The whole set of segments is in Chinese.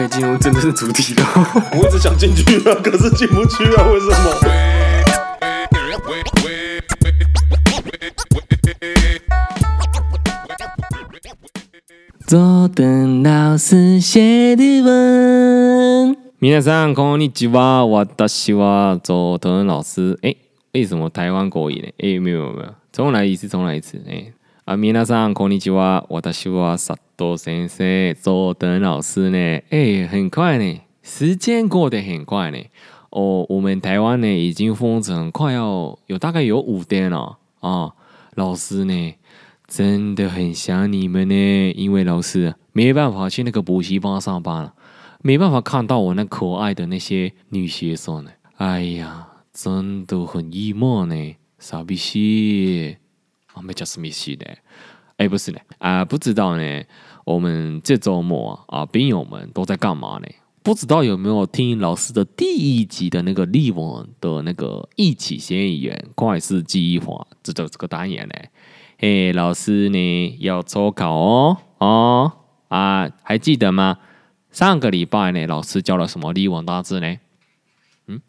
可以进入真正的主题了。我一直想进去啊，可是进不去啊，为什么？佐藤老师写的文。皆さんこんにちは，私は佐藤老师。哎，为什么台湾国语呢？哎，没有没有，重来一次，重来一次。哎。啊，皆さんこんにちは，私は佐 周先生，周等老师呢？哎，很快呢，时间过得很快呢。哦，我们台湾呢已经封城，快要有大概有五天了啊。老师呢，真的很想你们呢，因为老师没办法去那个补习班上班了，没办法看到我那可爱的那些女学生呢。哎呀，真的很 emo 呢，傻逼西。啊，没叫什么戏的，哎，不是呢，啊，不知道呢，我们这周末啊，兵友们都在干嘛呢？不知道有没有听老师的第一集的那个例文的那个一起嫌疑人怪事记忆法这这这个单元呢？嘿，老师呢要抽考哦，哦啊，还记得吗？上个礼拜呢，老师教了什么例文大字呢？嗯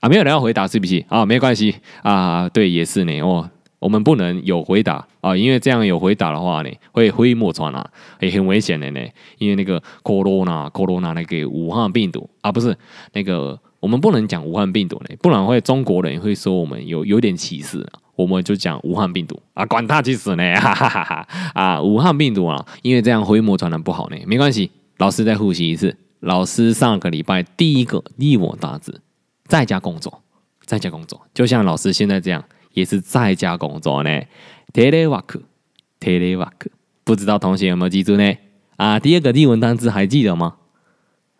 啊，没有人要回答是不是？啊，没关系啊，对，也是呢。哦，我们不能有回答啊，因为这样有回答的话呢，会飞沫传染，也很危险的呢。因为那个 corona，corona 那个武汉病毒啊，不是那个，我们不能讲武汉病毒呢，不然会中国人会说我们有有点歧视。我们就讲武汉病毒啊，管他去死呢，哈哈哈哈啊，武汉病毒啊，因为这样飞沫传染不好呢，没关系。老师再复习一次，老师上个礼拜第一个例文大字。在家工作，在家工作，就像老师现在这样，也是在家工作呢。telework，telework，不知道同学有没有记住呢？啊，第二个例文单词还记得吗？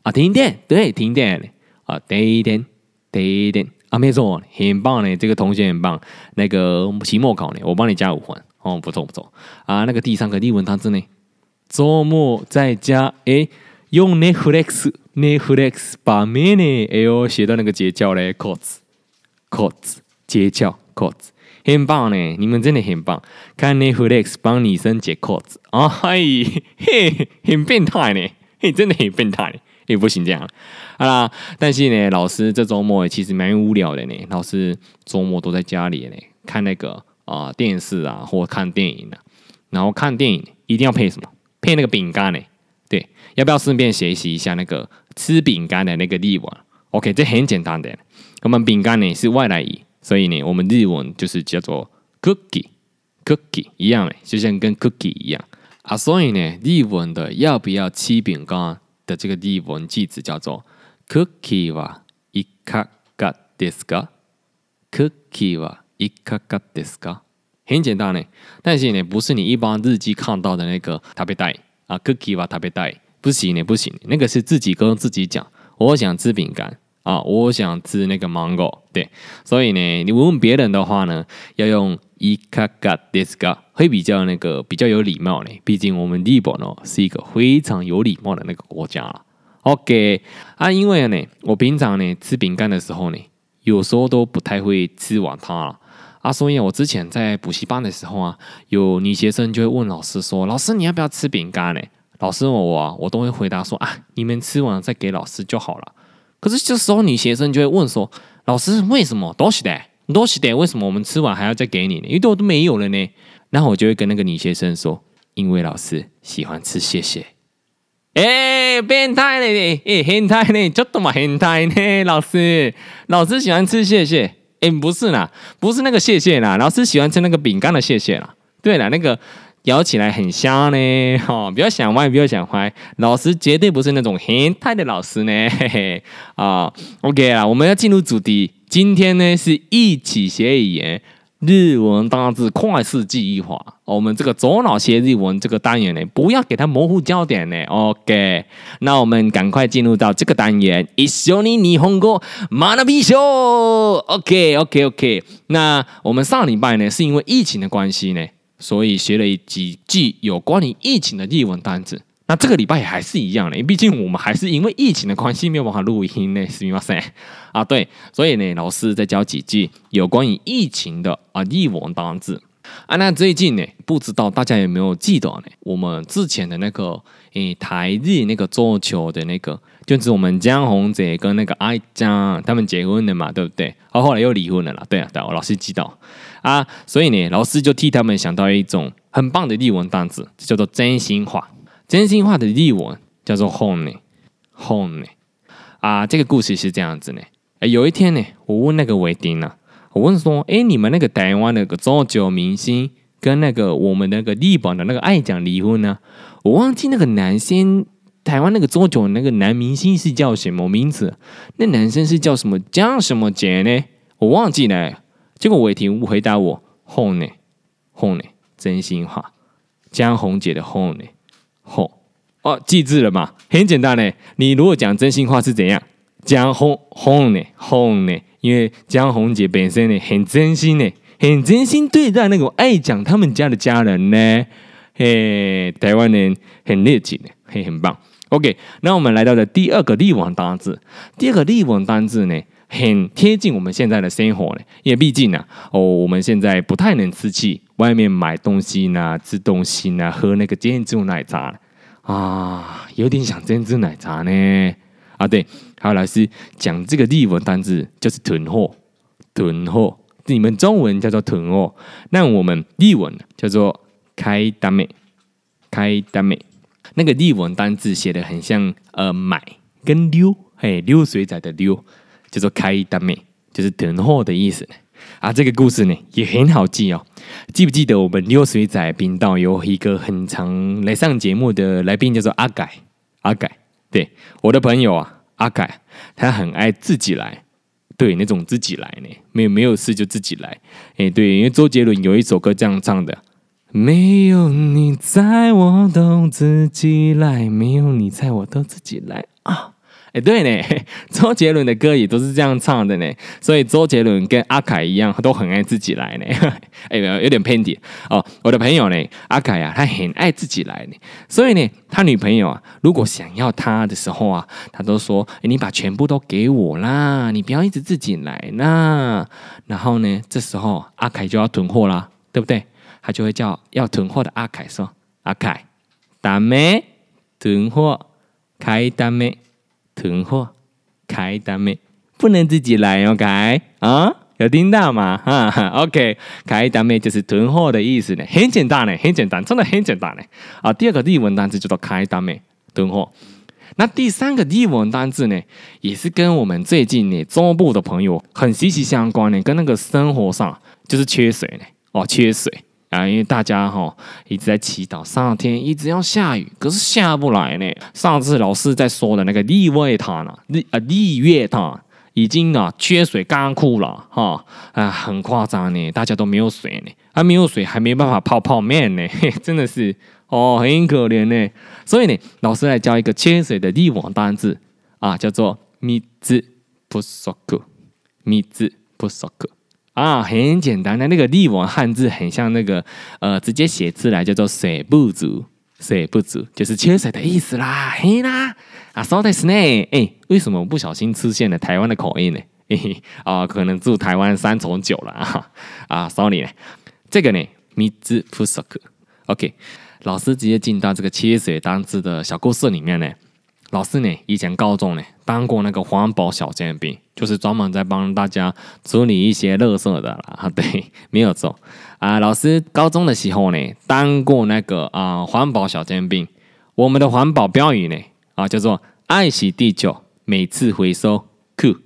啊，停电，对，停电。啊，，day 电，停电。啊，没错，很棒呢，这个同学很棒。那个期末考呢，我帮你加五分。哦，不错不错。啊，那个第三个例文单词呢？周末在家，诶。用 Netflix，Netflix 把妹呢？哎呦，写到那个绝叫嘞，codes，codes，绝叫扣子很棒呢！你们真的很棒，看 Netflix 帮女生解扣子啊，嗨，嘿，很变态呢，嘿，真的很变态，也不行这样，好啦，但是呢，老师这周末其实蛮无聊的呢，老师周末都在家里呢，看那个啊、电视啊，或看电影呢，然后看电影一定要配什么？配那个饼干呢？对，要不要顺便学习一下那个吃饼干的那个例文？OK，这很简单的。我们饼干呢是外来语，所以呢，我们日文就是叫做 cookie，cookie 一样的，就像跟 cookie 一样啊。所以呢，日文的要不要吃饼干的这个日文句子叫做 cookie はいかがですか？cookie はいかがですか？很简单呢，但是呢，不是你一般日记看到的那个食べたい。啊，cookie 吧，特别带不行呢，不行，那个是自己跟自己讲，我想吃饼干 啊，我想吃那个 mango，对，所以呢，你问别人的话呢，要用いかがですか，会比较那个比较有礼貌呢，毕竟我们日本哦是一个非常有礼貌的那个国家了。OK，啊，因为呢，我平常呢吃饼干的时候呢，有时候都不太会吃完它。啊，所以我之前在补习班的时候啊，有女学生就会问老师说：“老师，你要不要吃饼干呢？”老师我啊，我都会回答说：“啊，你们吃完再给老师就好了。” 可是这时候女学生就会问说：“老师，为什么？多是的，多是的，为什么我们吃完还要再给你呢？因为都都没有了呢。”然后我就会跟那个女学生说：“因为老师喜欢吃谢谢。”哎，变态嘞！哎，变态嘞！就这么变态呢？老师，老师喜欢吃谢谢。哎，不是啦，不是那个谢谢啦，老师喜欢吃那个饼干的谢谢啦。对了，那个咬起来很香呢，哈、哦，不要想歪，不要想歪，老师绝对不是那种变态的老师呢，嘿嘿，啊、哦，OK 啦，我们要进入主题，今天呢是一起学语言。日文单字快速记忆法，我们这个左脑学日文这个单元呢，不要给它模糊焦点呢。OK，那我们赶快进入到这个单元。一绪に日本语学びましょう。OK，OK，OK。那我们上礼拜呢，是因为疫情的关系呢， 所以学了几句有关于疫情的日文单词。那这个礼拜也还是一样的，毕竟我们还是因为疫情的关系没有办法录音呢，是吗？噻啊，对，所以呢，老师再教几句有关于疫情的啊日文单字。啊，那最近呢，不知道大家有没有记得呢？我们之前的那个诶台日那个桌球的那个，就是我们江宏杰跟那个爱江他们结婚的嘛，对不对？啊后来又离婚了啦，对啊，对啊，我老师知道啊，所以呢，老师就替他们想到一种很棒的日文单词，叫做真心话。真心话的日文叫做 “hone”，hone 啊，这个故事是这样子呢。哎，有一天呢，我问那个韦丁呢。我问说：“哎，你们那个台湾那个桌球明星跟那个我们那个日本的那个爱讲离婚呢？我忘记那个男生，台湾那个桌球那个男明星是叫什么名字？那男生是叫什么江什么杰呢？我忘记了。结果伟霆回答我：哄呢，哄呢，真心话，江宏杰的哄呢，哄哦，记住了吗？很简单呢。你如果讲真心话是怎样？江宏后呢，后呢？”因为江宏杰本身呢很真心呢，很真心对待那个爱讲他们家的家人呢，嘿，台湾人很热情的，嘿，很棒。OK，那我们来到了第二个日文单字，第二个日文单字呢，很贴近我们现在的生活呢，因为毕竟呢，哦，我们现在不太能吃去外面买东西呢，吃东西呢，喝那个珍珠奶茶啊，有点想珍珠奶茶呢。啊，对，还有老师讲这个日文单字就是囤货，囤货，你们中文叫做囤货，那我们日文叫做买だめ，买だめ。那个日文单字写的很像呃买跟溜，嘿，溜水仔的溜，叫做买だめ，就是囤货的意思。啊，这个故事呢也很好记哦，记不记得我们溜水仔频道有一个很常来上节目的来宾叫做阿改，阿改。 对，我的朋友啊，阿凯，他很爱自己来，对，那种自己来呢，没有没有事就自己来，哎，对，因为周杰伦有一首歌这样唱的，没有你在我都自己来，没有你在我都自己来啊。哎，对呢，周杰伦的歌也都是这样唱的呢，所以周杰伦跟阿凯一样，都很爱自己来呢。哎，有点偏题哦。我的朋友呢，阿凯呀、啊，他很爱自己来呢，所以呢，他女朋友啊，如果想要他的时候啊，他都说：“哎，你把全部都给我啦，你不要一直自己来啦。”然后呢，这时候阿凯就要囤货啦，对不对？他就会叫要囤货的阿凯说：“阿凯，ダメ囤货，买ダメ。” 囤货，买だめ，不能自己来，OK 啊？有听到吗？哈哈，OK，买だめ就是囤货的意思呢，很简单呢，很简单，真的很简单呢。啊，第二个日文单词叫做买だめ，囤货。那第三个日文单字呢，也是跟我们最近呢中部的朋友很息息相关呢，跟那个生活上就是缺水呢，哦，缺水。 啊，因为大家哈、一直在祈祷上天一直要下雨，可是下不来呢。上次老师在说的那个日月潭啊，日啊日月潭已经啊缺水干枯了哈啊，很夸张呢，大家都没有水呢，啊、没有水还没办法泡泡面呢，真的是哦很可怜呢。所以呢，老师来教一个缺水的日文单字啊，叫做水不足，水不足。啊，很简单的那个日文汉字很像那个，呃，直接写字来叫做水不足，水不足就是缺水的意思啦，嘿啦，啊，そうですね，哎，为什么我不小心出现了台湾的口音呢？嘿嘿，啊，可能住台湾三重久了啊，啊，sorry 呢，这个呢，水不足，OK，老师直接进到这个缺水单字的小故事里面呢。 老师呢，以前高中呢当过那个环保小尖兵，就是专门在帮大家处理一些垃圾的啦。啊对，没有错啊。老师高中的时候呢，当过那个啊环保小尖兵。我们的环保标语呢啊叫做“爱惜地球，每次回收酷，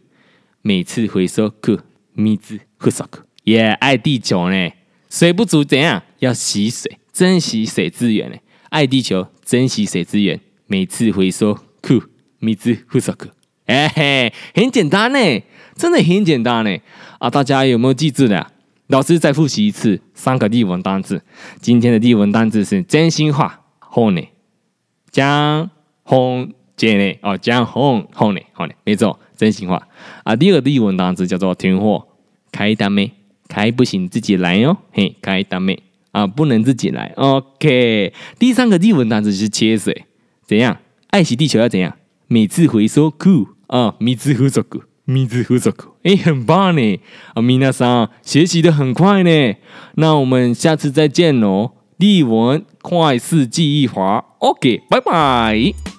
每次回收酷，水不足”。也爱地球呢，水不足怎样？要惜水，珍惜水资源呢。爱地球，珍惜水资源，每次回收。酷，米字复杂个，哎嘿，很简单呢，真的很简单呢啊！大家有没有记住的？老师再复习一次三个日文单字。今天的日文单字是真心话，后呢，江宏杰呢？哦，江宏后呢？后呢？没错，真心话啊。第二个日文单字叫做囤货，买だめ，买不行自己来哟，嘿，买だめ啊，不能自己来。OK，第三个日文单字是缺水，怎样？ 爱惜地球要怎样？每次回收酷啊，每次回收酷，水不足，哎，很棒呢！啊，米娜桑学习的很快呢。那我们下次再见喽！例文快速记忆法，OK，拜拜。